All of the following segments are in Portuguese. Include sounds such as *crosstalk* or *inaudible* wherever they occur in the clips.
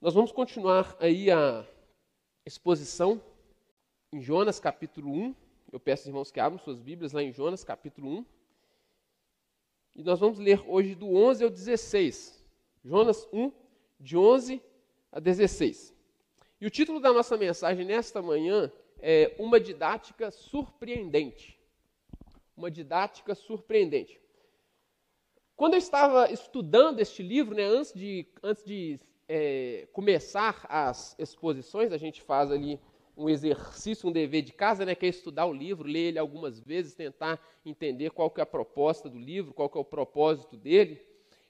Nós vamos continuar aí a exposição em Jonas capítulo 1. Eu peço aos irmãos que abram suas Bíblias lá em Jonas capítulo 1. E nós vamos ler hoje do 11 ao 16. Jonas 1, de 11 a 16. E o título da nossa mensagem nesta manhã é Uma didática surpreendente. Uma didática surpreendente. Quando eu estava estudando este livro, né, antes de, antes de é, começar as exposições, a gente faz ali um exercício, um dever de casa, né, que é estudar o livro, ler ele algumas vezes, tentar entender qual que é a proposta do livro, qual que é o propósito dele,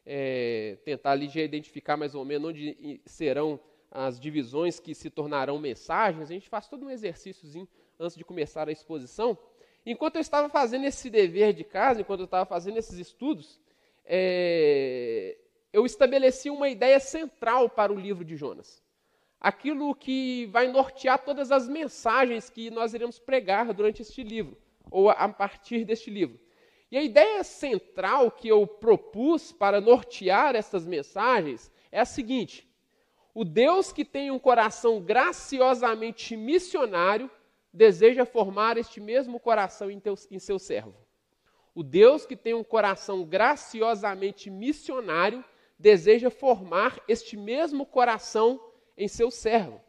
é, tentar ali já identificar mais ou menos onde serão as divisões que se tornarão mensagens. A gente faz todo um exercíciozinho antes de começar a exposição. Enquanto eu estava fazendo esse dever de casa, enquanto eu estava fazendo esses estudos, é, eu estabeleci uma ideia central para o livro de Jonas. Aquilo que vai nortear todas as mensagens que nós iremos pregar durante este livro, ou a partir deste livro. E a ideia central que eu propus para nortear essas mensagens é a seguinte: o Deus que tem um coração graciosamente missionário deseja formar este mesmo coração em, teu, em seu servo. O Deus que tem um coração graciosamente missionário deseja formar este mesmo coração em seu servo.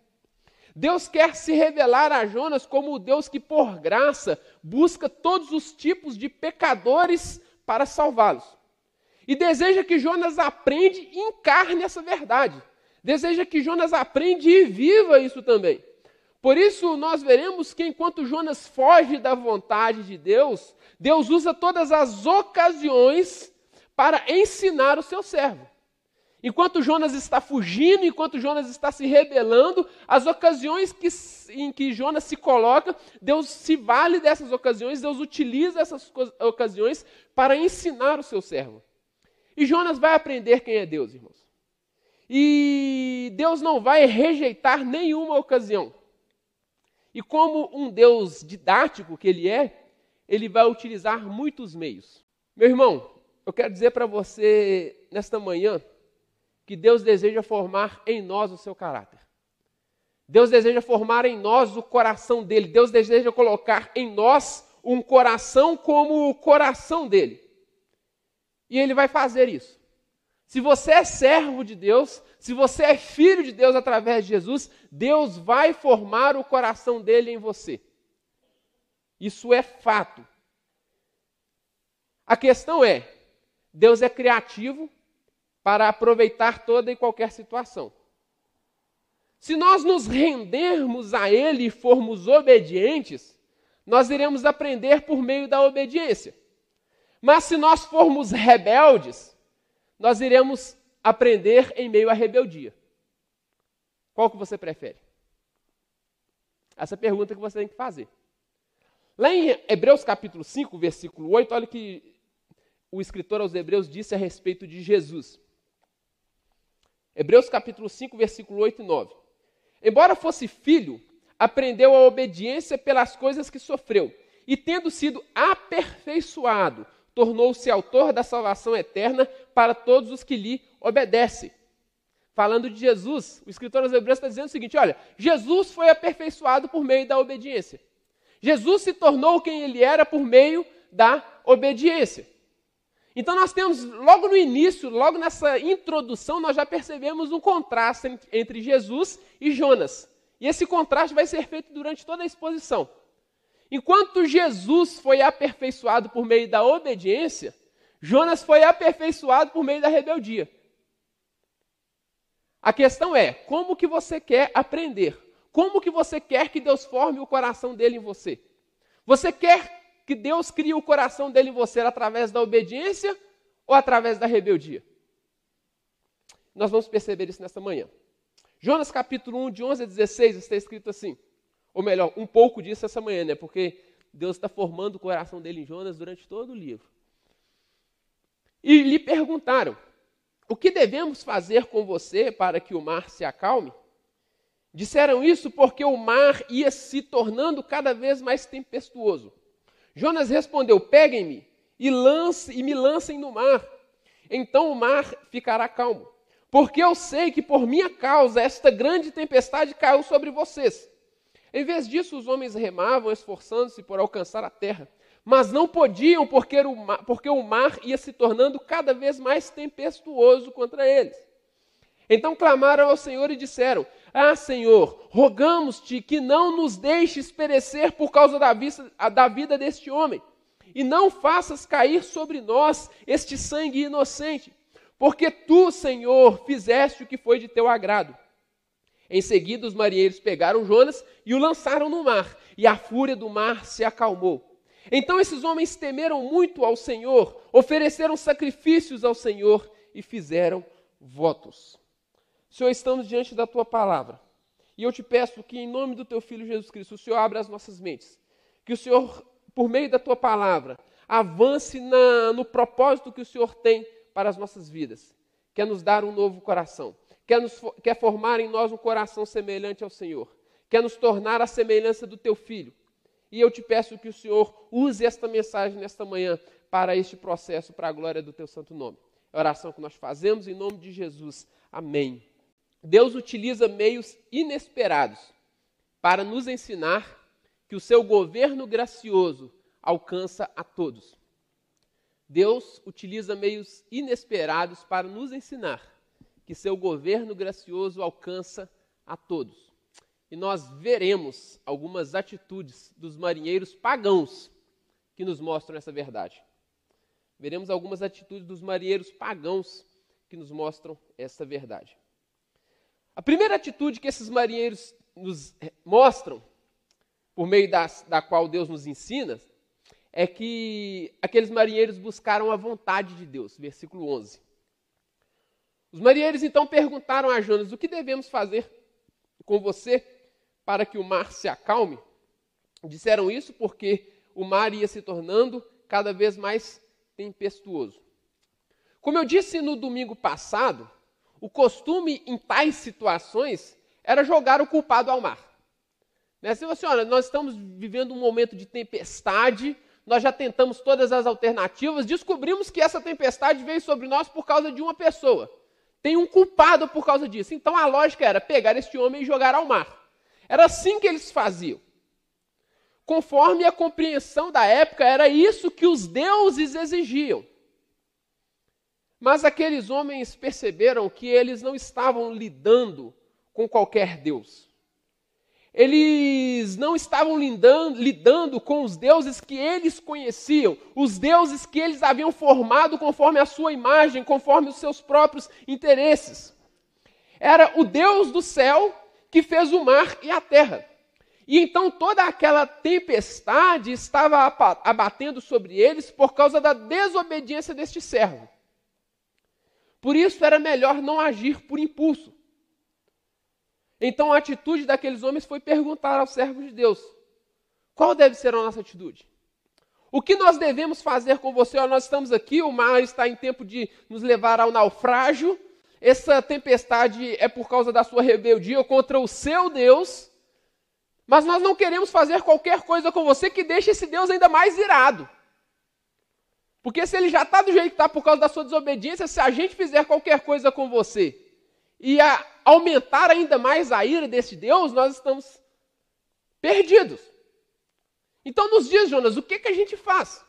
Deus quer se revelar a Jonas como o Deus que, por graça, busca todos os tipos de pecadores para salvá-los. E deseja que Jonas aprenda e encarne essa verdade. Deseja que Jonas aprenda e viva isso também. Por isso, nós veremos que enquanto Jonas foge da vontade de Deus, Deus usa todas as ocasiões para ensinar o seu servo. Enquanto Jonas está fugindo, enquanto Jonas está se rebelando, as ocasiões que, em que Jonas se coloca, Deus se vale dessas ocasiões, Deus utiliza essas ocasiões para ensinar o seu servo. E Jonas vai aprender quem é Deus, irmãos. E Deus não vai rejeitar nenhuma ocasião. E como um Deus didático que ele é, ele vai utilizar muitos meios. Meu irmão, eu quero dizer para você nesta manhã que Deus deseja formar em nós o seu caráter. Deus deseja formar em nós o coração dele. Deus deseja colocar em nós um coração como o coração dele. E ele vai fazer isso. Se você é servo de Deus, se você é filho de Deus através de Jesus, Deus vai formar o coração dele em você. Isso é fato. A questão é: Deus é criativo para aproveitar toda e qualquer situação. Se nós nos rendermos a Ele e formos obedientes, nós iremos aprender por meio da obediência. Mas se nós formos rebeldes, nós iremos aprender em meio à rebeldia. Qual que você prefere? Essa é pergunta que você tem que fazer. Lá em Hebreus capítulo 5, versículo 8, olha que o escritor aos Hebreus disse a respeito de Jesus. Hebreus capítulo 5, versículo 8 e 9. Embora fosse filho, aprendeu a obediência pelas coisas que sofreu, e tendo sido aperfeiçoado, tornou-se autor da salvação eterna para todos os que lhe obedecem. Falando de Jesus, o escritor aos Hebreus está dizendo o seguinte: olha, Jesus foi aperfeiçoado por meio da obediência. Jesus se tornou quem ele era por meio da obediência. Então nós temos, logo no início, logo nessa introdução, nós já percebemos um contraste entre Jesus e Jonas. E esse contraste vai ser feito durante toda a exposição. Enquanto Jesus foi aperfeiçoado por meio da obediência, Jonas foi aperfeiçoado por meio da rebeldia. A questão é, como que você quer aprender? Como que você quer que Deus forme o coração dele em você? Você quer que Deus cria o coração dele em você através da obediência ou através da rebeldia? Nós vamos perceber isso nesta manhã. Jonas capítulo 1, de 11 a 16, está escrito assim. Ou melhor, um pouco disso essa manhã, né? Porque Deus está formando o coração dele em Jonas durante todo o livro. E lhe perguntaram: O que devemos fazer com você para que o mar se acalme? Disseram isso porque o mar ia se tornando cada vez mais tempestuoso. Jonas respondeu: Peguem-me e, lance, e me lancem no mar. Então o mar ficará calmo. porque eu sei que por minha causa esta grande tempestade caiu sobre vocês. Em vez disso, os homens remavam, esforçando-se por alcançar a terra, mas não podiam porque o, mar, porque o mar ia se tornando cada vez mais tempestuoso contra eles. Então clamaram ao Senhor e disseram: Ah, Senhor, rogamos-te que não nos deixes perecer por causa da, vista, da vida deste homem, e não faças cair sobre nós este sangue inocente, porque tu, Senhor, fizeste o que foi de teu agrado. Em seguida, os marinheiros pegaram Jonas e o lançaram no mar, e a fúria do mar se acalmou. Então esses homens temeram muito ao Senhor, ofereceram sacrifícios ao Senhor e fizeram votos. Senhor, estamos diante da tua palavra. E eu te peço que, em nome do teu filho Jesus Cristo, o Senhor abra as nossas mentes. Que o Senhor, por meio da tua palavra, avance na, no propósito que o Senhor tem para as nossas vidas. Quer nos dar um novo coração. Quer, nos, quer formar em nós um coração semelhante ao Senhor. Quer nos tornar a semelhança do teu filho. E eu te peço que o Senhor use esta mensagem nesta manhã para este processo, para a glória do teu santo nome. É a oração que nós fazemos em nome de Jesus. Amém. Deus utiliza meios inesperados para nos ensinar que o seu governo gracioso alcança a todos. Deus utiliza meios inesperados para nos ensinar que seu governo gracioso alcança a todos. E nós veremos algumas atitudes dos marinheiros pagãos que nos mostram essa verdade. Veremos algumas atitudes dos marinheiros pagãos que nos mostram essa verdade. A primeira atitude que esses marinheiros nos mostram, por meio da, da qual Deus nos ensina, é que aqueles marinheiros buscaram a vontade de Deus. Versículo 11. Os marinheiros então perguntaram a Jonas: O que devemos fazer com você para que o mar se acalme? Disseram isso porque o mar ia se tornando cada vez mais tempestuoso. Como eu disse no domingo passado, o costume em tais situações era jogar o culpado ao mar. Né? Se você olha, nós estamos vivendo um momento de tempestade, nós já tentamos todas as alternativas, descobrimos que essa tempestade veio sobre nós por causa de uma pessoa. Tem um culpado por causa disso. Então a lógica era pegar este homem e jogar ao mar. Era assim que eles faziam. Conforme a compreensão da época, era isso que os deuses exigiam. Mas aqueles homens perceberam que eles não estavam lidando com qualquer Deus. Eles não estavam lidando, lidando, com os deuses que eles conheciam, os deuses que eles haviam formado conforme a sua imagem, conforme os seus próprios interesses. Era o Deus do céu que fez o mar e a terra. E então toda aquela tempestade estava abatendo sobre eles por causa da desobediência deste servo. Por isso era melhor não agir por impulso. Então a atitude daqueles homens foi perguntar aos servos de Deus: qual deve ser a nossa atitude? O que nós devemos fazer com você? nós estamos aqui, o mar está em tempo de nos levar ao naufrágio. Essa tempestade é por causa da sua rebeldia contra o seu Deus. Mas nós não queremos fazer qualquer coisa com você que deixe esse Deus ainda mais irado. Porque se ele já está do jeito que está por causa da sua desobediência, se a gente fizer qualquer coisa com você e aumentar ainda mais a ira desse Deus, nós estamos perdidos. Então, nos dias, Jonas, o que, que a gente faz?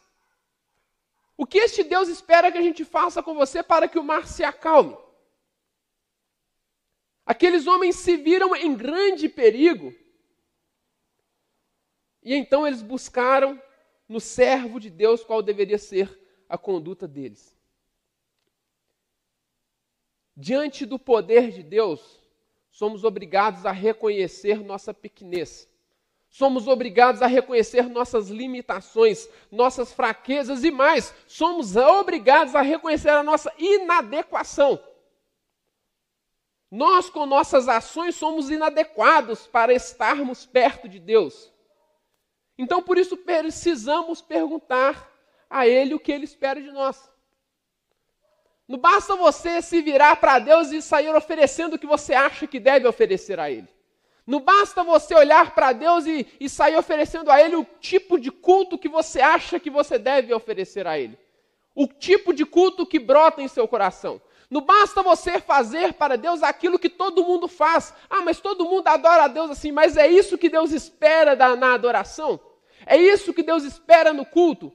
O que este Deus espera que a gente faça com você para que o mar se acalme? Aqueles homens se viram em grande perigo. E então eles buscaram no servo de Deus qual deveria ser a conduta deles. Diante do poder de Deus, somos obrigados a reconhecer nossa pequenez. Somos obrigados a reconhecer nossas limitações, nossas fraquezas e mais, somos obrigados a reconhecer a nossa inadequação. Nós, com nossas ações, somos inadequados para estarmos perto de Deus. Então, por isso, precisamos perguntar a Ele o que Ele espera de nós. Não basta você se virar para Deus e sair oferecendo o que você acha que deve oferecer a Ele. Não basta você olhar para Deus e, e, sair oferecendo a Ele o tipo de culto que você acha que você deve oferecer a Ele. O tipo de culto que brota em seu coração. Não basta você fazer para Deus aquilo que todo mundo faz. Ah, mas todo mundo adora a Deus assim, mas é isso que Deus espera da, na adoração? É isso que Deus espera no culto?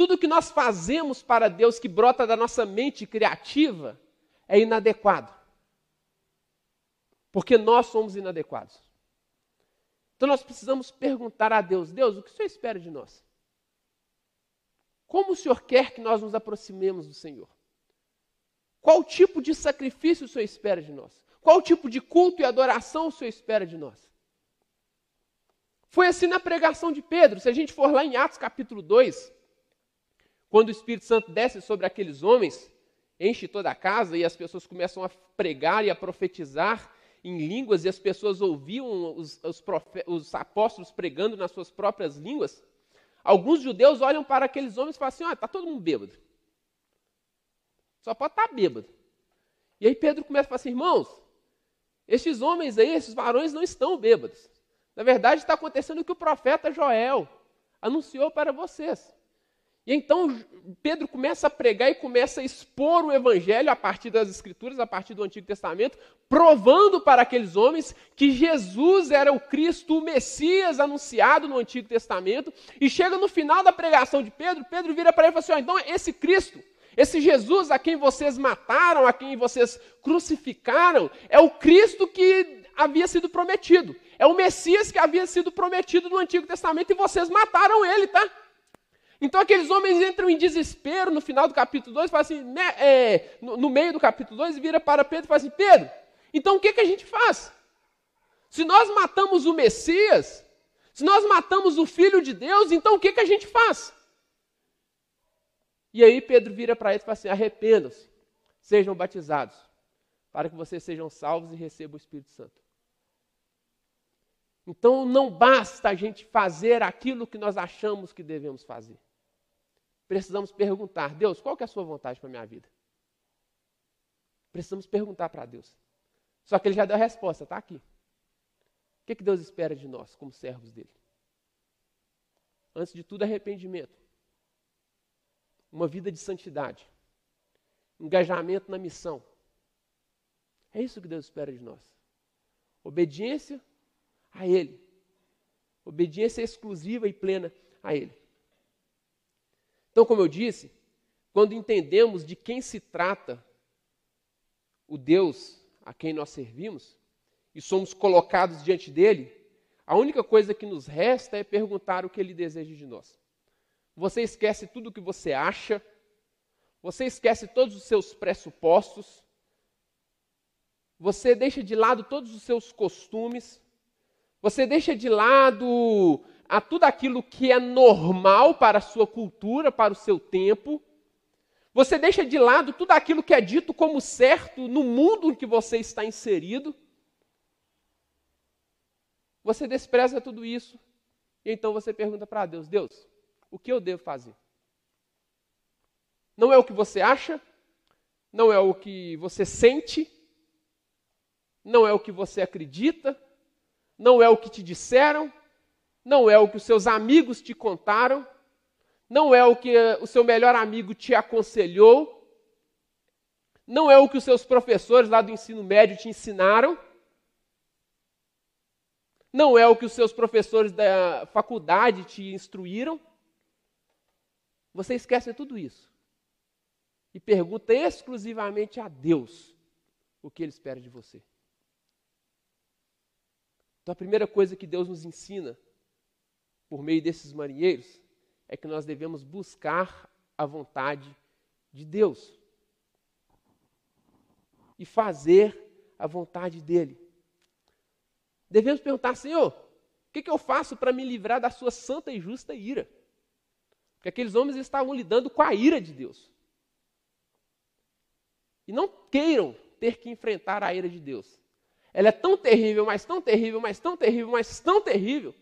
Tudo que nós fazemos para Deus que brota da nossa mente criativa é inadequado. Porque nós somos inadequados. Então nós precisamos perguntar a Deus: Deus, o que o Senhor espera de nós? Como o Senhor quer que nós nos aproximemos do Senhor? Qual tipo de sacrifício o Senhor espera de nós? Qual tipo de culto e adoração o Senhor espera de nós? Foi assim na pregação de Pedro. Se a gente for lá em Atos capítulo 2, quando o Espírito Santo desce sobre aqueles homens, enche toda a casa e as pessoas começam a pregar e a profetizar em línguas e as pessoas ouviam os, os, os apóstolos pregando nas suas próprias línguas. Alguns judeus olham para aqueles homens e falam assim: está todo mundo bêbado. Só pode estar tá bêbado. E aí Pedro começa a falar assim: irmãos, esses homens aí, esses varões não estão bêbados. Na verdade, está acontecendo o que o profeta Joel anunciou para vocês. E então Pedro começa a pregar e começa a expor o evangelho a partir das escrituras, a partir do Antigo Testamento, provando para aqueles homens que Jesus era o Cristo, o Messias anunciado no Antigo Testamento. E chega no final da pregação de Pedro, Pedro vira para ele e fala assim: oh, então esse Cristo, esse Jesus a quem vocês mataram, a quem vocês crucificaram, é o Cristo que havia sido prometido. É o Messias que havia sido prometido no Antigo Testamento e vocês mataram ele, tá? Então aqueles homens entram em desespero no final do capítulo 2, fala assim, né, é, no, no, meio do capítulo 2, vira para Pedro e fala assim, Pedro, então o que, que a gente faz? Se nós matamos o Messias, se nós matamos o Filho de Deus, então o que, que a gente faz? E aí Pedro vira para eles e fala assim, arrependam-se, sejam batizados, para que vocês sejam salvos e recebam o Espírito Santo. Então não basta a gente fazer aquilo que nós achamos que devemos fazer precisamos perguntar: Deus, qual que é a sua vontade para a minha vida? Precisamos perguntar para Deus. Só que ele já deu a resposta, está aqui. O que, que Deus espera de nós, como servos dele? Antes de tudo, arrependimento. Uma vida de santidade. Engajamento na missão. É isso que Deus espera de nós. Obediência a Ele. Obediência exclusiva e plena a Ele. Então, como eu disse, quando entendemos de quem se trata o Deus a quem nós servimos e somos colocados diante dele, a única coisa que nos resta é perguntar o que ele deseja de nós. Você esquece tudo o que você acha, você esquece todos os seus pressupostos, você deixa de lado todos os seus costumes, você deixa de lado a tudo aquilo que é normal para a sua cultura, para o seu tempo. Você deixa de lado tudo aquilo que é dito como certo no mundo em que você está inserido. Você despreza tudo isso. E então você pergunta para Deus: Deus, o que eu devo fazer? Não é o que você acha, não é o que você sente, não é o que você acredita, não é o que te disseram, não é o que os seus amigos te contaram, não é o que o seu melhor amigo te aconselhou, não é o que os seus professores lá do ensino médio te ensinaram, não é o que os seus professores da faculdade te instruíram. Você esquece tudo isso e pergunta exclusivamente a Deus o que Ele espera de você. Então, a primeira coisa que Deus nos ensina por meio desses marinheiros, é que nós devemos buscar a vontade de Deus e fazer a vontade dele. Devemos perguntar, Senhor, o que, que eu faço para me livrar da sua santa e justa ira? Porque aqueles homens estavam lidando com a ira de Deus. E não queiram ter que enfrentar a ira de Deus. Ela é tão terrível, mas tão terrível, mas tão terrível, mas tão terrível,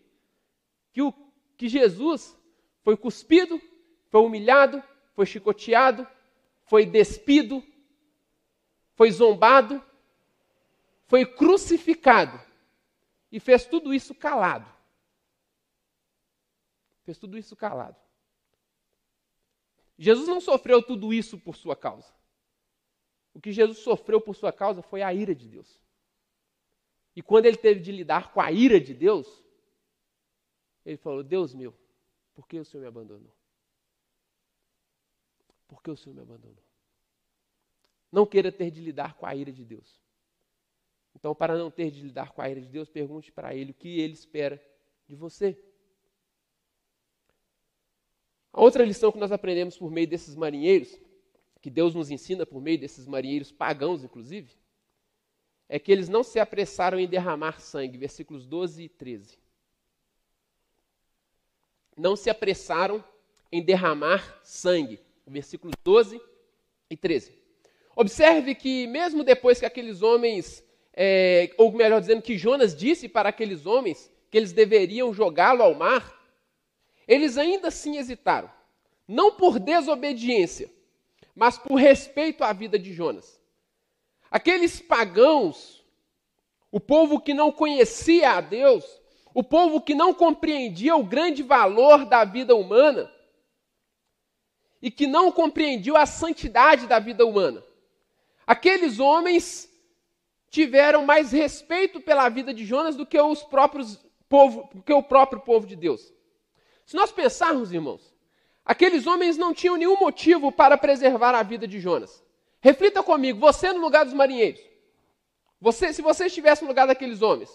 que, o, que Jesus foi cuspido, foi humilhado, foi chicoteado, foi despido, foi zombado, foi crucificado e fez tudo isso calado. Fez tudo isso calado. Jesus não sofreu tudo isso por sua causa. O que Jesus sofreu por sua causa foi a ira de Deus. E quando ele teve de lidar com a ira de Deus, ele falou: Deus meu, por que o Senhor me abandonou? Por que o Senhor me abandonou? Não queira ter de lidar com a ira de Deus. Então, para não ter de lidar com a ira de Deus, pergunte para Ele o que Ele espera de você. A outra lição que nós aprendemos por meio desses marinheiros, que Deus nos ensina por meio desses marinheiros pagãos, inclusive, é que eles não se apressaram em derramar sangue, versículos 12 e 13. Não se apressaram em derramar sangue, versículos 12 e 13. Observe que, mesmo depois que aqueles homens, é, ou melhor dizendo, que Jonas disse para aqueles homens que eles deveriam jogá-lo ao mar, eles ainda assim hesitaram. Não por desobediência, mas por respeito à vida de Jonas. Aqueles pagãos, o povo que não conhecia a Deus, o povo que não compreendia o grande valor da vida humana e que não compreendia a santidade da vida humana. Aqueles homens tiveram mais respeito pela vida de Jonas do que os próprios povo, que o próprio povo de Deus. Se nós pensarmos, irmãos, aqueles homens não tinham nenhum motivo para preservar a vida de Jonas. Reflita comigo, você no lugar dos marinheiros. Você, se você estivesse no lugar daqueles homens,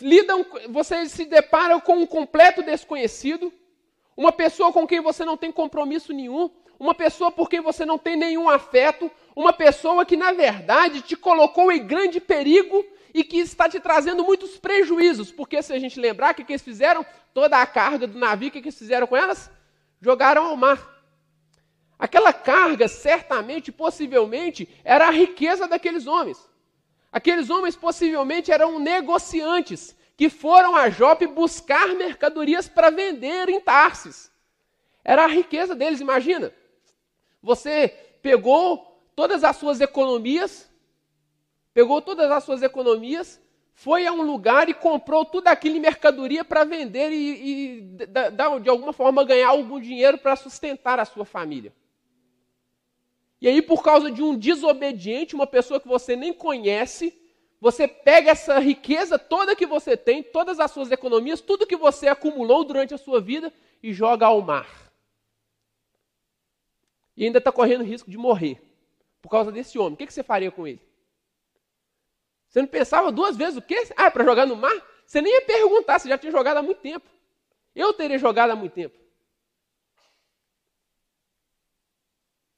lidam, você se depara com um completo desconhecido, uma pessoa com quem você não tem compromisso nenhum, uma pessoa por quem você não tem nenhum afeto, uma pessoa que na verdade te colocou em grande perigo e que está te trazendo muitos prejuízos, porque se a gente lembrar o que, que eles fizeram, toda a carga do navio, o que, que eles fizeram com elas? Jogaram ao mar. Aquela carga, certamente, possivelmente, era a riqueza daqueles homens. Aqueles homens possivelmente eram negociantes que foram a Jope buscar mercadorias para vender em Tarsis. Era a riqueza deles, imagina. Você pegou todas as suas economias, pegou todas as suas economias, foi a um lugar e comprou tudo aquilo em mercadoria para vender e, e de alguma forma ganhar algum dinheiro para sustentar a sua família. E aí, por causa de um desobediente, uma pessoa que você nem conhece, você pega essa riqueza toda que você tem, todas as suas economias, tudo que você acumulou durante a sua vida e joga ao mar. E ainda está correndo risco de morrer por causa desse homem. O que, você faria com ele? Você não pensava duas vezes o quê? Ah, para jogar no mar? Você nem ia perguntar, você já tinha jogado há muito tempo. Eu teria jogado há muito tempo.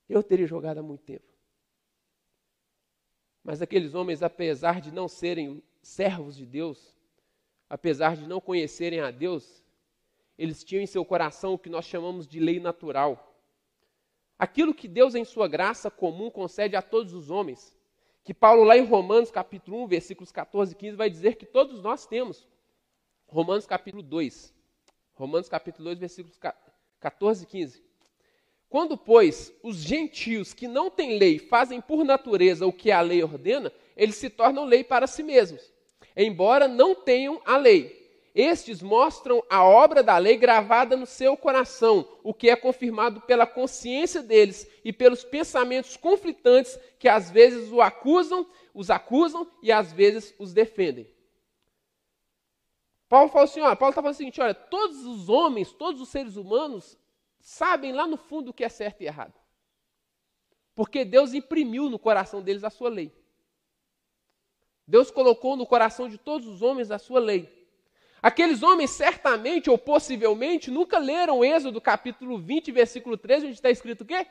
Eu teria jogado há muito tempo. Mas aqueles homens, apesar de não serem servos de Deus, apesar de não conhecerem a Deus, eles tinham em seu coração o que nós chamamos de lei natural. Aquilo que Deus, em sua graça comum, concede a todos os homens. Que Paulo, lá em Romanos, capítulo 1, versículos 14 e 15, vai dizer que todos nós temos. Romanos, capítulo 2. Romanos, capítulo 2, versículos 14 e 15. Quando, pois, os gentios que não têm lei fazem por natureza o que a lei ordena, eles se tornam lei para si mesmos, embora não tenham a lei. Estes mostram a obra da lei gravada no seu coração, o que é confirmado pela consciência deles e pelos pensamentos conflitantes que às vezes o acusam, os acusam e às vezes os defendem. Paulo fala assim, ó, Paulo está falando o seguinte, olha, todos os homens, todos os seres humanos sabem lá no fundo o que é certo e errado. Porque Deus imprimiu no coração deles a sua lei. Deus colocou no coração de todos os homens a sua lei. Aqueles homens certamente ou possivelmente nunca leram Êxodo capítulo 20, versículo 13, onde está escrito o quê?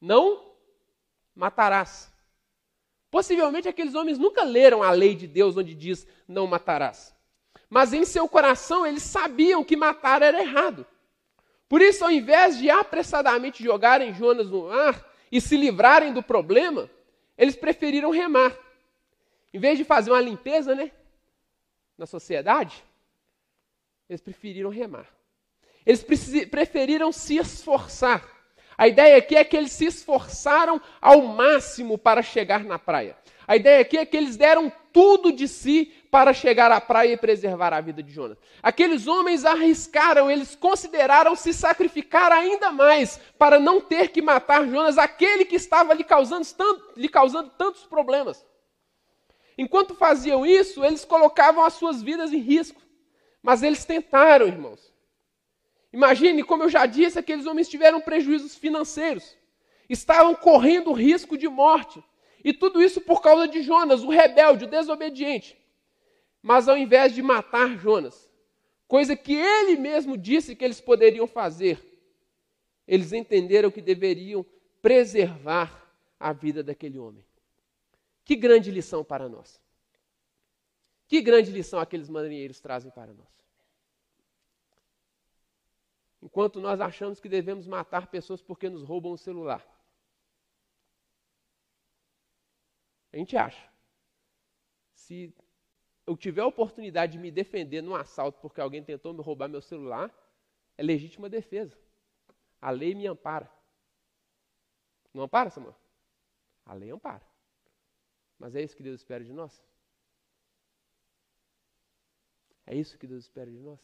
Não matarás. Possivelmente aqueles homens nunca leram a lei de Deus onde diz não matarás. Mas em seu coração eles sabiam que matar era errado. Por isso, ao invés de apressadamente jogarem Jonas no mar e se livrarem do problema, eles preferiram remar. Em vez de fazer uma limpeza, né, na sociedade, eles preferiram remar. Eles preferiram se esforçar. A ideia aqui é que eles se esforçaram ao máximo para chegar na praia. A ideia aqui é que eles deram tudo de si para chegar à praia e preservar a vida de Jonas. Aqueles homens arriscaram, eles consideraram se sacrificar ainda mais para não ter que matar Jonas, aquele que estava lhe causando, tanto, lhe causando tantos problemas. Enquanto faziam isso, eles colocavam as suas vidas em risco. Mas eles tentaram, irmãos. Imagine, como eu já disse, aqueles homens tiveram prejuízos financeiros. Estavam correndo risco de morte. E tudo isso por causa de Jonas, o rebelde, o desobediente. Mas ao invés de matar Jonas, coisa que ele mesmo disse que eles poderiam fazer, eles entenderam que deveriam preservar a vida daquele homem. Que grande lição para nós. Que grande lição aqueles marinheiros trazem para nós. Enquanto nós achamos que devemos matar pessoas porque nos roubam o celular. A gente acha. Se eu tiver a oportunidade de me defender num assalto porque alguém tentou me roubar meu celular, é legítima defesa. A lei me ampara. Não ampara, Samuel? A lei ampara. Mas é isso que Deus espera de nós? É isso que Deus espera de nós?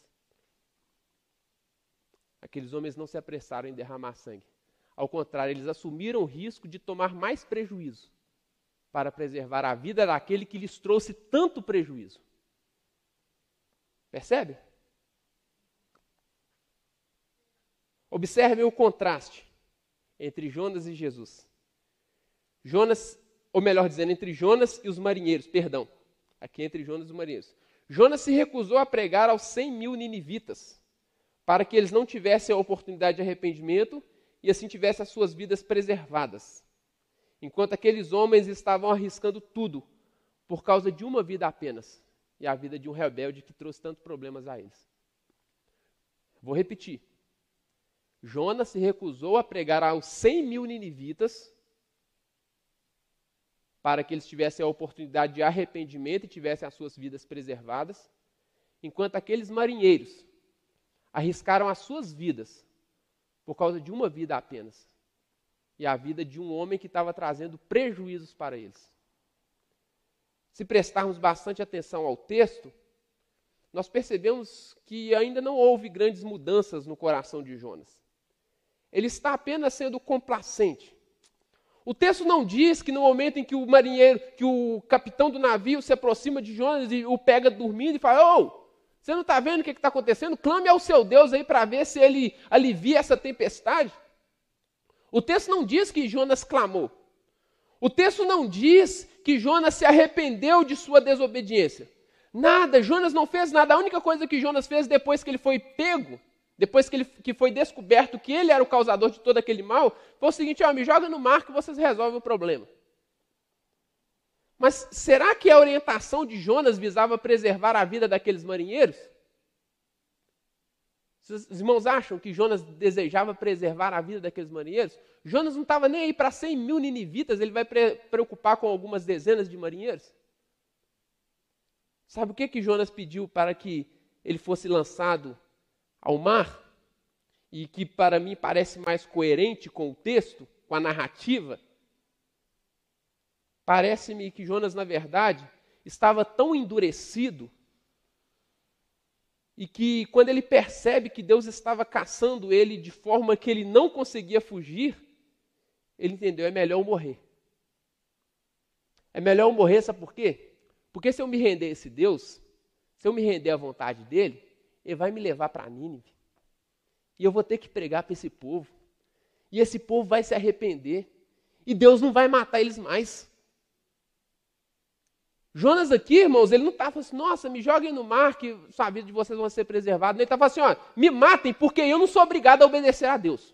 Aqueles homens não se apressaram em derramar sangue. Ao contrário, eles assumiram o risco de tomar mais prejuízo para preservar a vida daquele que lhes trouxe tanto prejuízo. Percebe? Observem o contraste entre Jonas e Jesus. Jonas, ou melhor dizendo, entre Jonas e os marinheiros, perdão. Aqui entre Jonas e os marinheiros. Jonas se recusou a pregar aos cem mil ninivitas para que eles não tivessem a oportunidade de arrependimento e assim tivessem as suas vidas preservadas. Enquanto aqueles homens estavam arriscando tudo por causa de uma vida apenas e a vida de um rebelde que trouxe tantos problemas a eles. Vou repetir. Jonas se recusou a pregar aos cem mil ninivitas para que eles tivessem a oportunidade de arrependimento e tivessem as suas vidas preservadas, enquanto aqueles marinheiros arriscaram as suas vidas por causa de uma vida apenas e a vida de um homem que estava trazendo prejuízos para eles. Se prestarmos bastante atenção ao texto, nós percebemos que ainda não houve grandes mudanças no coração de Jonas. Ele está apenas sendo complacente. O texto não diz que no momento em que o marinheiro, que o capitão do navio se aproxima de Jonas e o pega dormindo e fala: Ô, oh, você não está vendo o que está acontecendo? Clame ao seu Deus aí para ver se ele alivia essa tempestade. O texto não diz que Jonas clamou. O texto não diz que Jonas se arrependeu de sua desobediência. Nada, Jonas não fez nada. A única coisa que Jonas fez depois que ele foi pego depois que, ele, que foi descoberto que ele era o causador de todo aquele mal, foi o seguinte: ó, me joga no mar que vocês resolvem o problema. Mas será que a orientação de Jonas visava preservar a vida daqueles marinheiros? Os irmãos acham que Jonas desejava preservar a vida daqueles marinheiros? Jonas não estava nem aí para 100 mil ninivitas, ele vai pre preocupar com algumas dezenas de marinheiros? Sabe o que, que Jonas pediu para que ele fosse lançado ao mar, e que para mim parece mais coerente com o texto, com a narrativa, parece-me que Jonas, na verdade, estava tão endurecido e que quando ele percebe que Deus estava caçando ele de forma que ele não conseguia fugir, ele entendeu: é melhor eu morrer. É melhor eu morrer, sabe por quê? Porque se eu me render a esse Deus, se eu me render à vontade dele, ele vai me levar para Nínive. E eu vou ter que pregar para esse povo. E esse povo vai se arrepender. E Deus não vai matar eles mais. Jonas aqui, irmãos, ele não estava assim, nossa, me joguem no mar que a vida de vocês vão ser preservada. Ele estava assim, ó, me matem porque eu não sou obrigado a obedecer a Deus.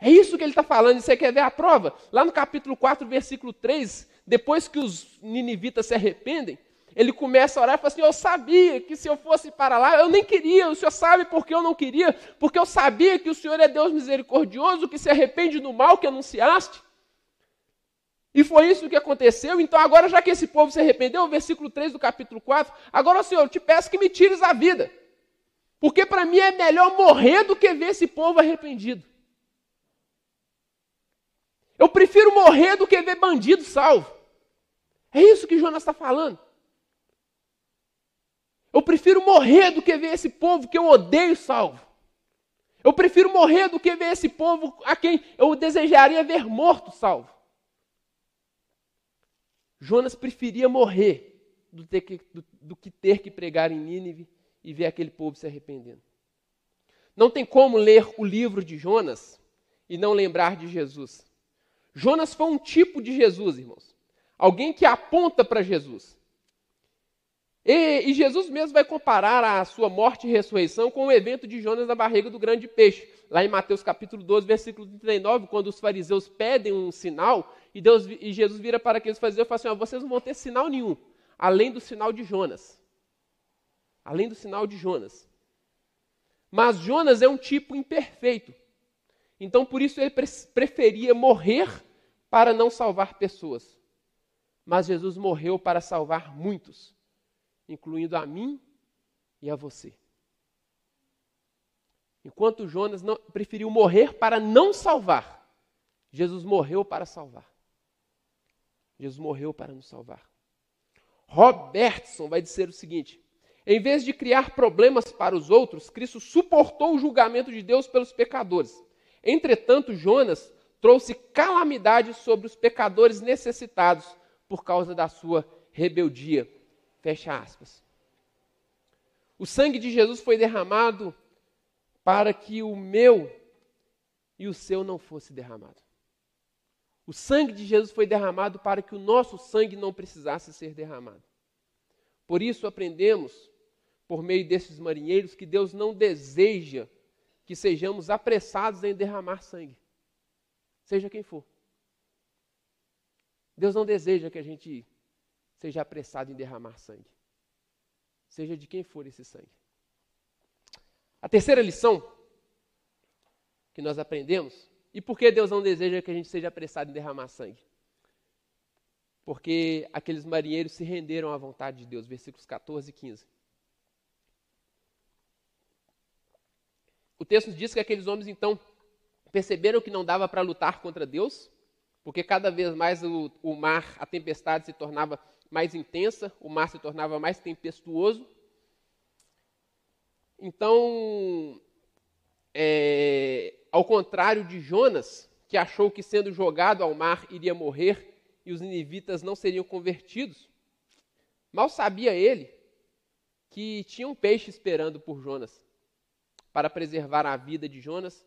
É isso que ele está falando, e você quer ver a prova? Lá no capítulo 4, versículo 3, depois que os ninivitas se arrependem, ele começa a orar e fala assim: Eu sabia que se eu fosse para lá, eu nem queria. O senhor sabe por que eu não queria? Porque eu sabia que o senhor é Deus misericordioso, que se arrepende do mal que anunciaste. E foi isso que aconteceu. Então, agora, já que esse povo se arrependeu, o versículo 3 do capítulo 4, agora, Senhor, eu te peço que me tires a vida. Porque para mim é melhor morrer do que ver esse povo arrependido. Eu prefiro morrer do que ver bandido salvo. É isso que Jonas está falando. Eu prefiro morrer do que ver esse povo que eu odeio salvo. Eu prefiro morrer do que ver esse povo a quem eu desejaria ver morto salvo. Jonas preferia morrer do, que, do, do que ter que pregar em Nínive e ver aquele povo se arrependendo. Não tem como ler o livro de Jonas e não lembrar de Jesus. Jonas foi um tipo de Jesus, irmãos. Alguém que aponta para Jesus. E, e, Jesus mesmo vai comparar a sua morte e ressurreição com o evento de Jonas na barriga do grande peixe. Lá em Mateus capítulo 12, versículo 39, quando os fariseus pedem um sinal, e, Deus, e Jesus vira para aqueles fariseus e fala assim: ó, vocês não vão ter sinal nenhum, além do sinal de Jonas. Além do sinal de Jonas. Mas Jonas é um tipo imperfeito. Então, por isso, ele preferia morrer para não salvar pessoas. Mas Jesus morreu para salvar muitos incluindo a mim e a você. Enquanto Jonas não, preferiu morrer para não salvar, Jesus morreu para salvar. Jesus morreu para nos salvar. Robertson vai dizer o seguinte: em vez de criar problemas para os outros, Cristo suportou o julgamento de Deus pelos pecadores. Entretanto, Jonas trouxe calamidade sobre os pecadores necessitados por causa da sua rebeldia. Fecha aspas. O sangue de Jesus foi derramado para que o meu e o seu não fosse derramado. O sangue de Jesus foi derramado para que o nosso sangue não precisasse ser derramado. Por isso aprendemos, por meio desses marinheiros, que Deus não deseja que sejamos apressados em derramar sangue, seja quem for. Deus não deseja que a gente seja apressado em derramar sangue. Seja de quem for esse sangue. A terceira lição que nós aprendemos, e por que Deus não deseja que a gente seja apressado em derramar sangue? Porque aqueles marinheiros se renderam à vontade de Deus, versículos 14 e 15. O texto diz que aqueles homens então perceberam que não dava para lutar contra Deus, porque cada vez mais o, o mar, a tempestade se tornava mais intensa, o mar se tornava mais tempestuoso. Então, é, ao contrário de Jonas, que achou que sendo jogado ao mar iria morrer e os ninivitas não seriam convertidos, mal sabia ele que tinha um peixe esperando por Jonas para preservar a vida de Jonas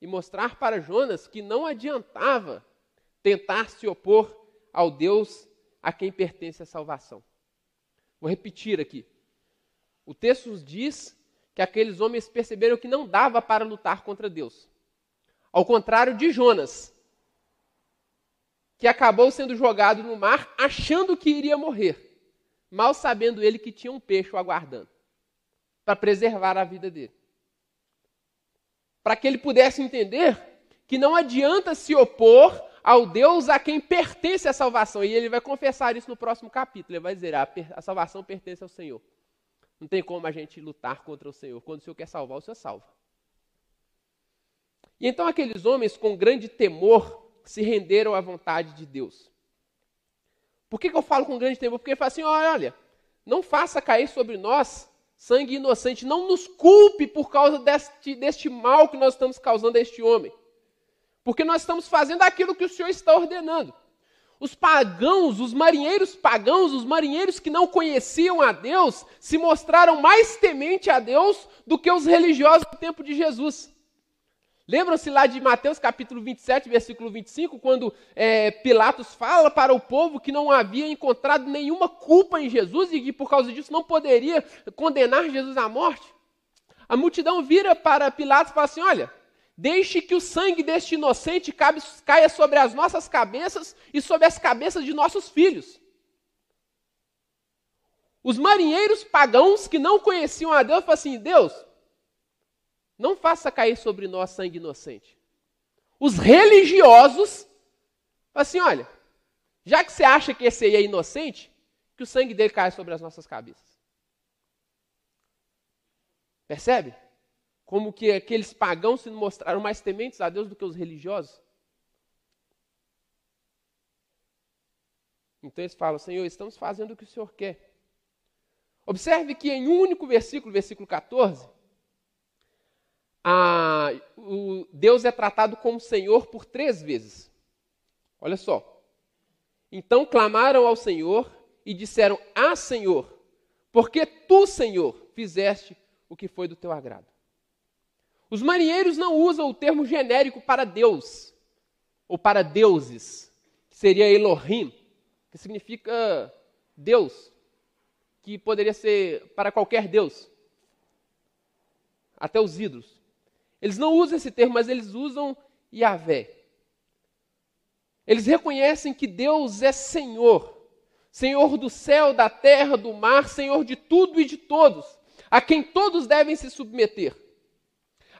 e mostrar para Jonas que não adiantava tentar se opor ao Deus a quem pertence a salvação. Vou repetir aqui. O texto diz que aqueles homens perceberam que não dava para lutar contra Deus. Ao contrário de Jonas, que acabou sendo jogado no mar achando que iria morrer, mal sabendo ele que tinha um peixe o aguardando para preservar a vida dele. Para que ele pudesse entender que não adianta se opor ao Deus a quem pertence a salvação. E ele vai confessar isso no próximo capítulo. Ele vai dizer: a, a salvação pertence ao Senhor. Não tem como a gente lutar contra o Senhor. Quando o Senhor quer salvar, o Senhor salva. E então aqueles homens, com grande temor, se renderam à vontade de Deus. Por que, que eu falo com grande temor? Porque ele fala assim: olha, não faça cair sobre nós sangue inocente, não nos culpe por causa deste, deste mal que nós estamos causando a este homem. Porque nós estamos fazendo aquilo que o Senhor está ordenando. Os pagãos, os marinheiros pagãos, os marinheiros que não conheciam a Deus, se mostraram mais temente a Deus do que os religiosos do tempo de Jesus. Lembram-se lá de Mateus capítulo 27, versículo 25, quando é, Pilatos fala para o povo que não havia encontrado nenhuma culpa em Jesus e que por causa disso não poderia condenar Jesus à morte? A multidão vira para Pilatos e fala assim: Olha, Deixe que o sangue deste inocente caia sobre as nossas cabeças e sobre as cabeças de nossos filhos. Os marinheiros pagãos que não conheciam a Deus falaram assim: Deus, não faça cair sobre nós sangue inocente. Os religiosos falam assim: olha, já que você acha que esse aí é inocente, que o sangue dele caia sobre as nossas cabeças. Percebe? Como que aqueles pagãos se mostraram mais tementes a Deus do que os religiosos. Então eles falam, Senhor, estamos fazendo o que o Senhor quer. Observe que em um único versículo, versículo 14, a, o Deus é tratado como Senhor por três vezes. Olha só. Então clamaram ao Senhor e disseram: Ah, Senhor, porque tu, Senhor, fizeste o que foi do teu agrado. Os marinheiros não usam o termo genérico para Deus, ou para deuses, que seria Elohim, que significa Deus, que poderia ser para qualquer Deus, até os ídolos. Eles não usam esse termo, mas eles usam Yahvé. Eles reconhecem que Deus é Senhor, Senhor do céu, da terra, do mar, Senhor de tudo e de todos, a quem todos devem se submeter.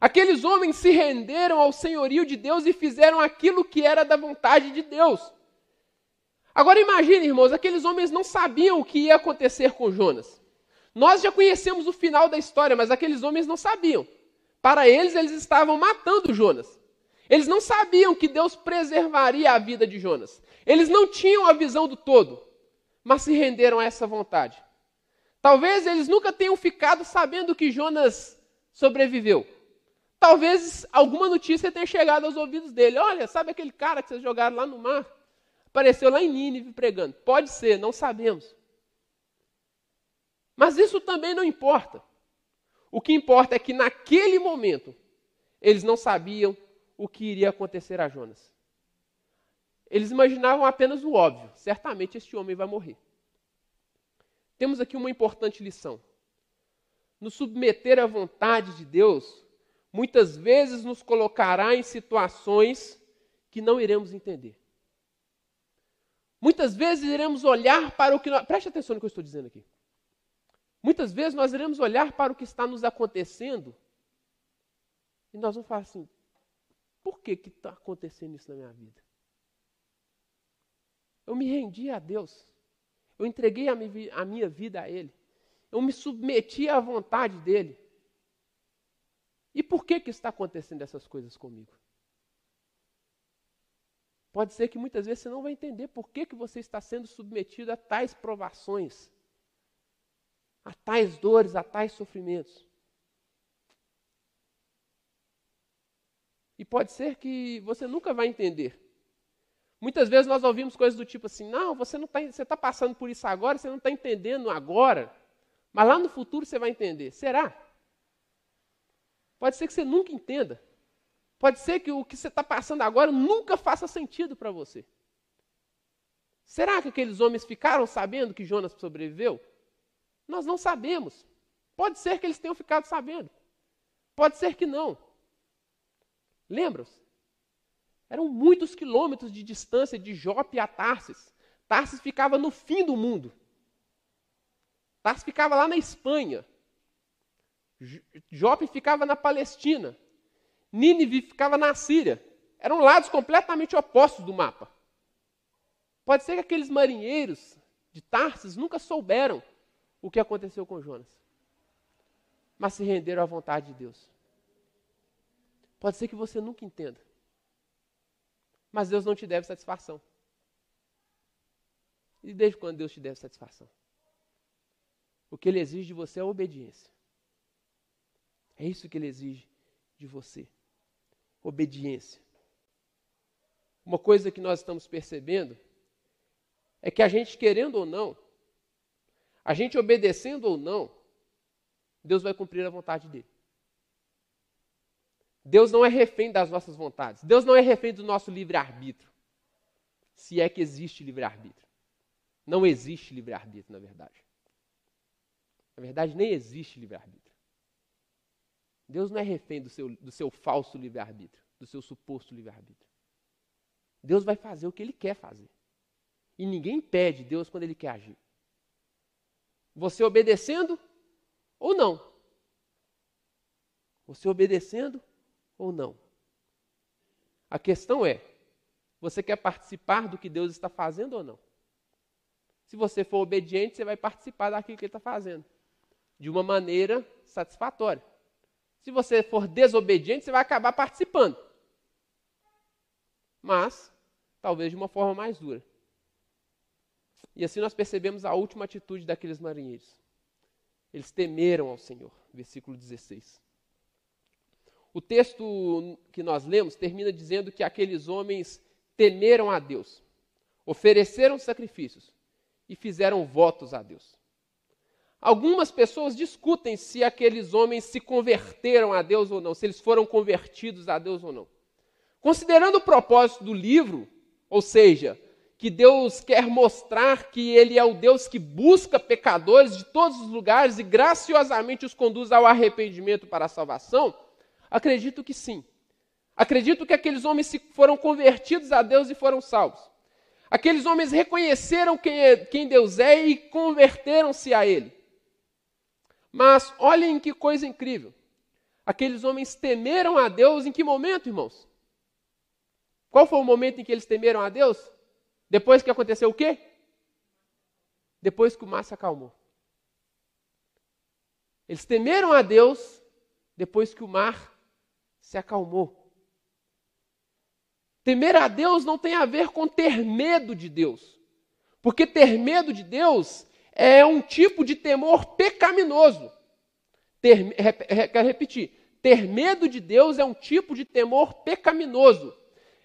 Aqueles homens se renderam ao senhorio de Deus e fizeram aquilo que era da vontade de Deus. Agora imagine, irmãos, aqueles homens não sabiam o que ia acontecer com Jonas. Nós já conhecemos o final da história, mas aqueles homens não sabiam. Para eles, eles estavam matando Jonas. Eles não sabiam que Deus preservaria a vida de Jonas. Eles não tinham a visão do todo, mas se renderam a essa vontade. Talvez eles nunca tenham ficado sabendo que Jonas sobreviveu. Talvez alguma notícia tenha chegado aos ouvidos dele. Olha, sabe aquele cara que vocês jogaram lá no mar? Apareceu lá em Nínive pregando. Pode ser, não sabemos. Mas isso também não importa. O que importa é que naquele momento eles não sabiam o que iria acontecer a Jonas. Eles imaginavam apenas o óbvio: certamente este homem vai morrer. Temos aqui uma importante lição. Nos submeter à vontade de Deus, muitas vezes nos colocará em situações que não iremos entender. Muitas vezes iremos olhar para o que. Nós... Preste atenção no que eu estou dizendo aqui. Muitas vezes nós iremos olhar para o que está nos acontecendo e nós vamos falar assim: por que está acontecendo isso na minha vida? Eu me rendi a Deus. Eu entreguei a minha vida a Ele. Eu me submeti à vontade dEle. E por que, que está acontecendo essas coisas comigo? Pode ser que muitas vezes você não vai entender por que, que você está sendo submetido a tais provações a tais dores, a tais sofrimentos. E pode ser que você nunca vai entender. Muitas vezes nós ouvimos coisas do tipo assim: não, você não está você tá passando por isso agora, você não está entendendo agora, mas lá no futuro você vai entender. Será? Pode ser que você nunca entenda. Pode ser que o que você está passando agora nunca faça sentido para você. Será que aqueles homens ficaram sabendo que Jonas sobreviveu? Nós não sabemos. Pode ser que eles tenham ficado sabendo. Pode ser que não. Lembram-se? Eram muitos quilômetros de distância de Jope a Tarsis. Tarsis ficava no fim do mundo. Tarsis ficava lá na Espanha. Jope ficava na Palestina. Nínive ficava na Síria. Eram lados completamente opostos do mapa. Pode ser que aqueles marinheiros de Tarsis nunca souberam o que aconteceu com Jonas. Mas se renderam à vontade de Deus. Pode ser que você nunca entenda. Mas Deus não te deve satisfação. E desde quando Deus te deve satisfação? O que Ele exige de você é obediência. É isso que Ele exige de você. Obediência. Uma coisa que nós estamos percebendo é que a gente, querendo ou não, a gente obedecendo ou não, Deus vai cumprir a vontade dele. Deus não é refém das nossas vontades. Deus não é refém do nosso livre-arbítrio. Se é que existe livre-arbítrio. Não existe livre-arbítrio, na verdade. Na verdade, nem existe livre-arbítrio. Deus não é refém do seu, do seu falso livre-arbítrio, do seu suposto livre-arbítrio. Deus vai fazer o que ele quer fazer. E ninguém impede Deus quando ele quer agir. Você obedecendo ou não? Você obedecendo ou não? A questão é: você quer participar do que Deus está fazendo ou não? Se você for obediente, você vai participar daquilo que Ele está fazendo, de uma maneira satisfatória. Se você for desobediente, você vai acabar participando, mas talvez de uma forma mais dura. E assim nós percebemos a última atitude daqueles marinheiros. Eles temeram ao Senhor. Versículo 16. O texto que nós lemos termina dizendo que aqueles homens temeram a Deus, ofereceram sacrifícios e fizeram votos a Deus. Algumas pessoas discutem se aqueles homens se converteram a Deus ou não, se eles foram convertidos a Deus ou não. Considerando o propósito do livro, ou seja, que Deus quer mostrar que Ele é o Deus que busca pecadores de todos os lugares e graciosamente os conduz ao arrependimento para a salvação, acredito que sim. Acredito que aqueles homens foram convertidos a Deus e foram salvos. Aqueles homens reconheceram quem, é, quem Deus é e converteram-se a Ele. Mas olhem que coisa incrível. Aqueles homens temeram a Deus em que momento, irmãos? Qual foi o momento em que eles temeram a Deus? Depois que aconteceu o quê? Depois que o mar se acalmou. Eles temeram a Deus depois que o mar se acalmou. Temer a Deus não tem a ver com ter medo de Deus. Porque ter medo de Deus é um tipo de temor pecaminoso. Ter, quero repetir. Ter medo de Deus é um tipo de temor pecaminoso.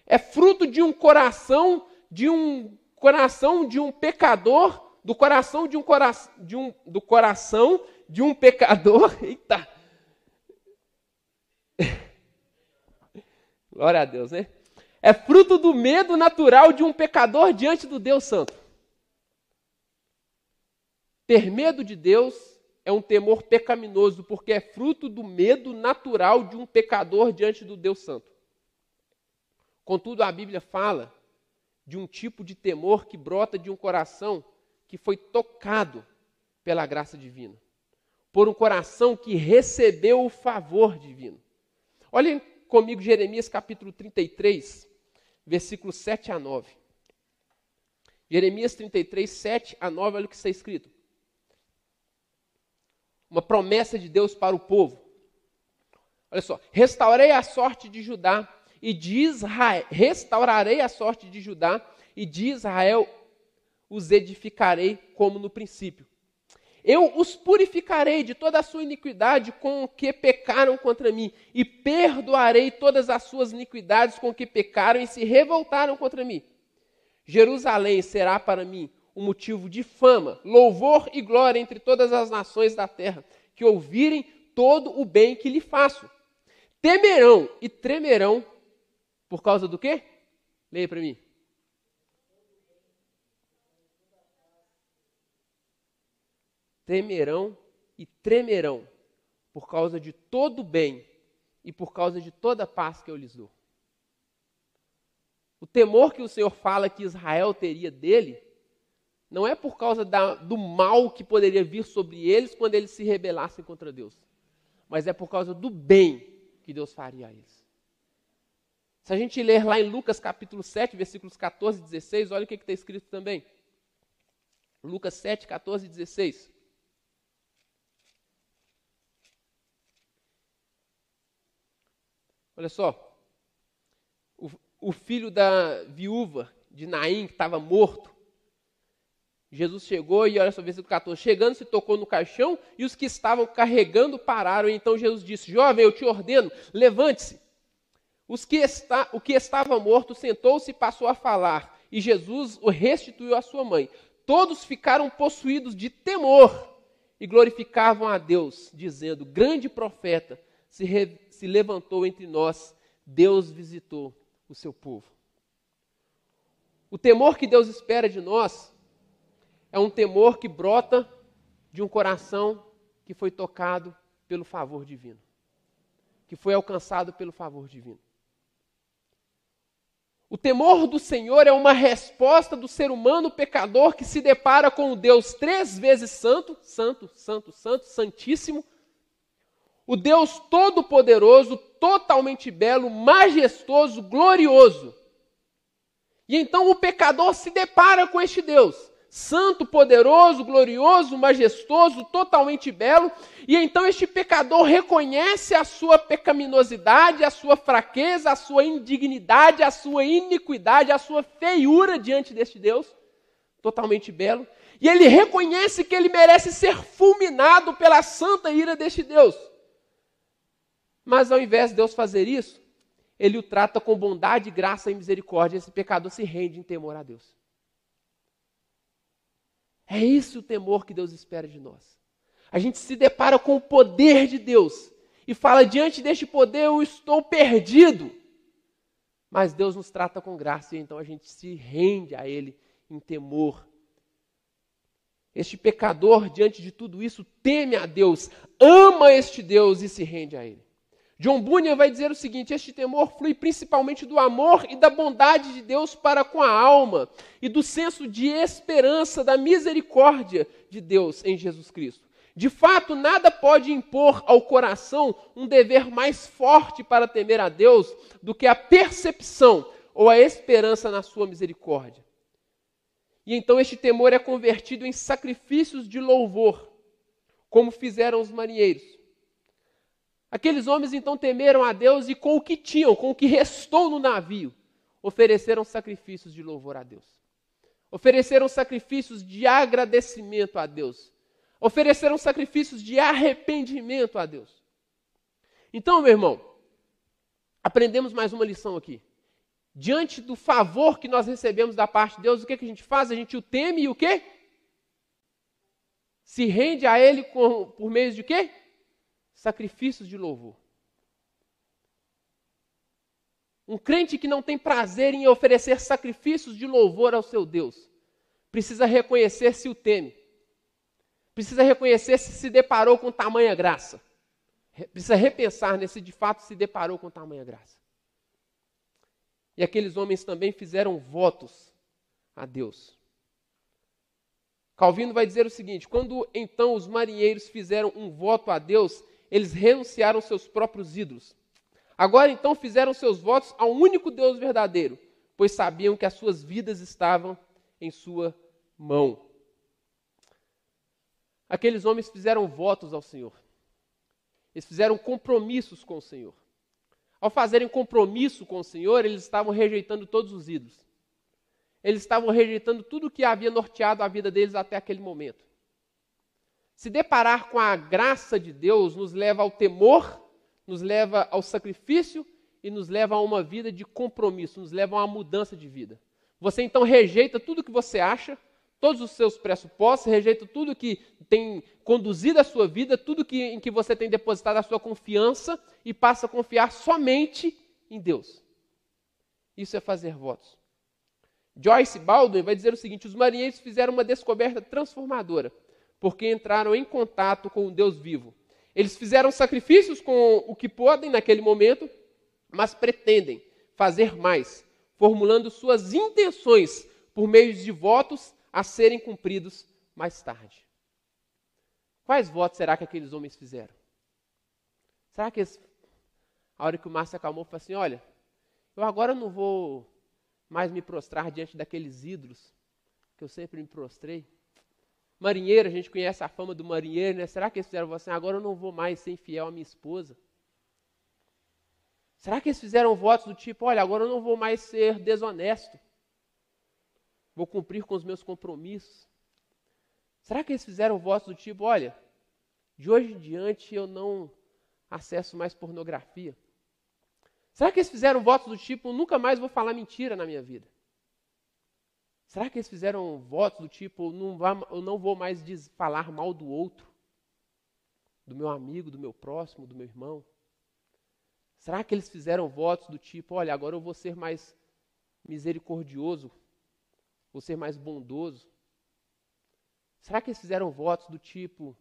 É fruto de um coração, de um coração de um pecador, do coração de um, cora, de um do coração de um pecador. *laughs* Eita. Glória a Deus, né? É fruto do medo natural de um pecador diante do Deus Santo. Ter medo de Deus é um temor pecaminoso, porque é fruto do medo natural de um pecador diante do Deus Santo. Contudo, a Bíblia fala de um tipo de temor que brota de um coração que foi tocado pela graça divina, por um coração que recebeu o favor divino. Olhem comigo Jeremias capítulo 33, versículos 7 a 9. Jeremias 33, 7 a 9, olha o que está escrito uma promessa de Deus para o povo. Olha só, restaurei a sorte de Judá e de Israel, restaurarei a sorte de Judá e de Israel os edificarei como no princípio. Eu os purificarei de toda a sua iniquidade com que pecaram contra mim, e perdoarei todas as suas iniquidades com que pecaram e se revoltaram contra mim. Jerusalém será para mim um motivo de fama, louvor e glória entre todas as nações da terra, que ouvirem todo o bem que lhe faço. Temerão e tremerão por causa do quê? Leia para mim. Temerão e tremerão por causa de todo o bem e por causa de toda a paz que eu lhes dou. O temor que o Senhor fala que Israel teria dele não é por causa da, do mal que poderia vir sobre eles quando eles se rebelassem contra Deus, mas é por causa do bem que Deus faria a eles. Se a gente ler lá em Lucas capítulo 7, versículos 14 e 16, olha o que está escrito também. Lucas 7, 14 e 16. Olha só. O, o filho da viúva de Naim, que estava morto, Jesus chegou e olha só, versículo 14: Chegando, se tocou no caixão e os que estavam carregando pararam. Então Jesus disse: Jovem, eu te ordeno, levante-se. Os que está, o que estava morto sentou-se e passou a falar, e Jesus o restituiu à sua mãe. Todos ficaram possuídos de temor e glorificavam a Deus, dizendo: Grande profeta se, re, se levantou entre nós, Deus visitou o seu povo. O temor que Deus espera de nós é um temor que brota de um coração que foi tocado pelo favor divino, que foi alcançado pelo favor divino. O temor do Senhor é uma resposta do ser humano pecador que se depara com o Deus três vezes santo, santo, santo, santo, santíssimo, o Deus todo-poderoso, totalmente belo, majestoso, glorioso. E então o pecador se depara com este Deus santo, poderoso, glorioso, majestoso, totalmente belo, e então este pecador reconhece a sua pecaminosidade, a sua fraqueza, a sua indignidade, a sua iniquidade, a sua feiura diante deste Deus totalmente belo, e ele reconhece que ele merece ser fulminado pela santa ira deste Deus. Mas ao invés de Deus fazer isso, ele o trata com bondade, graça e misericórdia. Esse pecador se rende em temor a Deus. É isso o temor que Deus espera de nós. A gente se depara com o poder de Deus e fala: diante deste poder eu estou perdido. Mas Deus nos trata com graça e então a gente se rende a Ele em temor. Este pecador, diante de tudo isso, teme a Deus, ama este Deus e se rende a Ele. John Bunyan vai dizer o seguinte: este temor flui principalmente do amor e da bondade de Deus para com a alma e do senso de esperança, da misericórdia de Deus em Jesus Cristo. De fato, nada pode impor ao coração um dever mais forte para temer a Deus do que a percepção ou a esperança na sua misericórdia. E então este temor é convertido em sacrifícios de louvor, como fizeram os marinheiros. Aqueles homens então temeram a Deus e com o que tinham, com o que restou no navio, ofereceram sacrifícios de louvor a Deus. Ofereceram sacrifícios de agradecimento a Deus ofereceram sacrifícios de arrependimento a Deus. Então, meu irmão, aprendemos mais uma lição aqui. Diante do favor que nós recebemos da parte de Deus, o que, que a gente faz? A gente o teme e o quê? Se rende a Ele com, por meio de quê? Sacrifícios de louvor. Um crente que não tem prazer em oferecer sacrifícios de louvor ao seu Deus, precisa reconhecer se o teme precisa reconhecer se se deparou com tamanha graça. Precisa repensar nesse de fato se deparou com tamanha graça. E aqueles homens também fizeram votos a Deus. Calvino vai dizer o seguinte: quando então os marinheiros fizeram um voto a Deus, eles renunciaram seus próprios ídolos. Agora então fizeram seus votos ao único Deus verdadeiro, pois sabiam que as suas vidas estavam em sua mão. Aqueles homens fizeram votos ao Senhor. Eles fizeram compromissos com o Senhor. Ao fazerem compromisso com o Senhor, eles estavam rejeitando todos os ídolos. Eles estavam rejeitando tudo que havia norteado a vida deles até aquele momento. Se deparar com a graça de Deus nos leva ao temor, nos leva ao sacrifício e nos leva a uma vida de compromisso, nos leva a uma mudança de vida. Você então rejeita tudo que você acha, todos os seus pressupostos, rejeita tudo que tem conduzido a sua vida, tudo que, em que você tem depositado a sua confiança e passa a confiar somente em Deus. Isso é fazer votos. Joyce Baldwin vai dizer o seguinte: os marinheiros fizeram uma descoberta transformadora, porque entraram em contato com o Deus vivo. Eles fizeram sacrifícios com o que podem naquele momento, mas pretendem fazer mais, formulando suas intenções por meio de votos a serem cumpridos mais tarde. Quais votos será que aqueles homens fizeram? Será que eles, a hora que o mar se acalmou, falou assim: olha, eu agora não vou mais me prostrar diante daqueles ídolos que eu sempre me prostrei? Marinheiro, a gente conhece a fama do marinheiro, né? Será que eles fizeram assim? Agora eu não vou mais ser infiel à minha esposa? Será que eles fizeram votos do tipo: olha, agora eu não vou mais ser desonesto? Vou cumprir com os meus compromissos. Será que eles fizeram votos do tipo: olha, de hoje em diante eu não acesso mais pornografia? Será que eles fizeram votos do tipo: nunca mais vou falar mentira na minha vida? Será que eles fizeram votos do tipo: não eu não vou mais falar mal do outro, do meu amigo, do meu próximo, do meu irmão? Será que eles fizeram votos do tipo: olha, agora eu vou ser mais misericordioso Vou ser mais bondoso? Será que eles fizeram votos do tipo: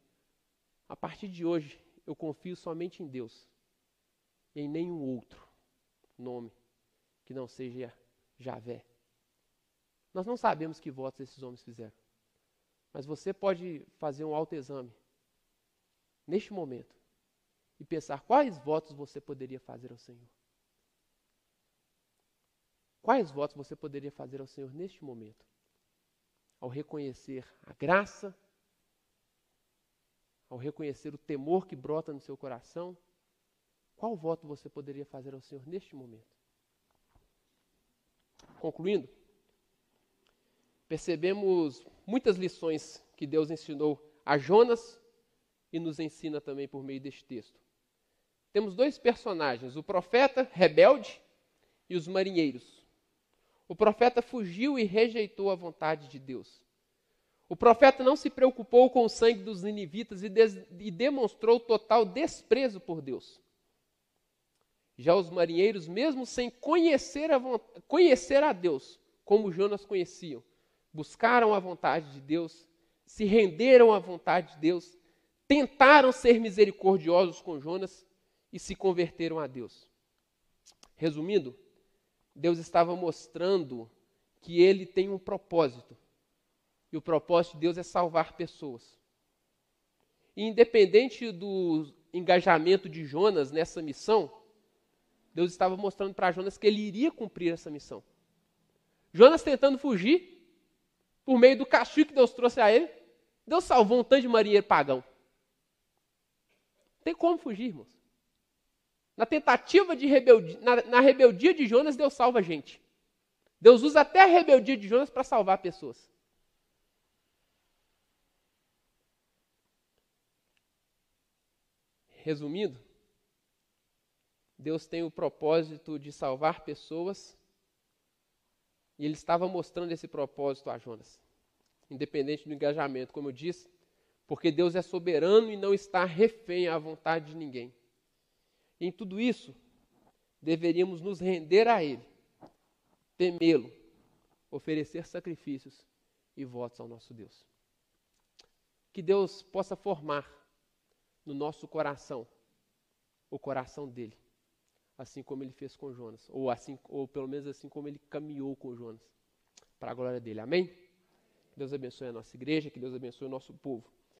a partir de hoje eu confio somente em Deus em nenhum outro nome que não seja Javé? Nós não sabemos que votos esses homens fizeram, mas você pode fazer um autoexame neste momento e pensar quais votos você poderia fazer ao Senhor. Quais votos você poderia fazer ao Senhor neste momento? Ao reconhecer a graça, ao reconhecer o temor que brota no seu coração, qual voto você poderia fazer ao Senhor neste momento? Concluindo, percebemos muitas lições que Deus ensinou a Jonas e nos ensina também por meio deste texto. Temos dois personagens, o profeta rebelde e os marinheiros. O profeta fugiu e rejeitou a vontade de Deus. O profeta não se preocupou com o sangue dos ninivitas e, e demonstrou total desprezo por Deus. Já os marinheiros, mesmo sem conhecer a, conhecer a Deus, como Jonas conheciam, buscaram a vontade de Deus, se renderam à vontade de Deus, tentaram ser misericordiosos com Jonas e se converteram a Deus. Resumindo, Deus estava mostrando que ele tem um propósito. E o propósito de Deus é salvar pessoas. E independente do engajamento de Jonas nessa missão, Deus estava mostrando para Jonas que ele iria cumprir essa missão. Jonas tentando fugir, por meio do castigo que Deus trouxe a ele, Deus salvou um tanto de marinheiro pagão. Não tem como fugir, irmãos. Na tentativa de rebeldia, na, na rebeldia de Jonas, Deus salva a gente. Deus usa até a rebeldia de Jonas para salvar pessoas. Resumindo, Deus tem o propósito de salvar pessoas e ele estava mostrando esse propósito a Jonas, independente do engajamento, como eu disse, porque Deus é soberano e não está refém à vontade de ninguém. Em tudo isso, deveríamos nos render a Ele, temê-lo, oferecer sacrifícios e votos ao nosso Deus. Que Deus possa formar no nosso coração o coração dele, assim como ele fez com Jonas, ou assim, ou pelo menos assim como ele caminhou com Jonas, para a glória dele. Amém? Deus abençoe a nossa igreja, que Deus abençoe o nosso povo.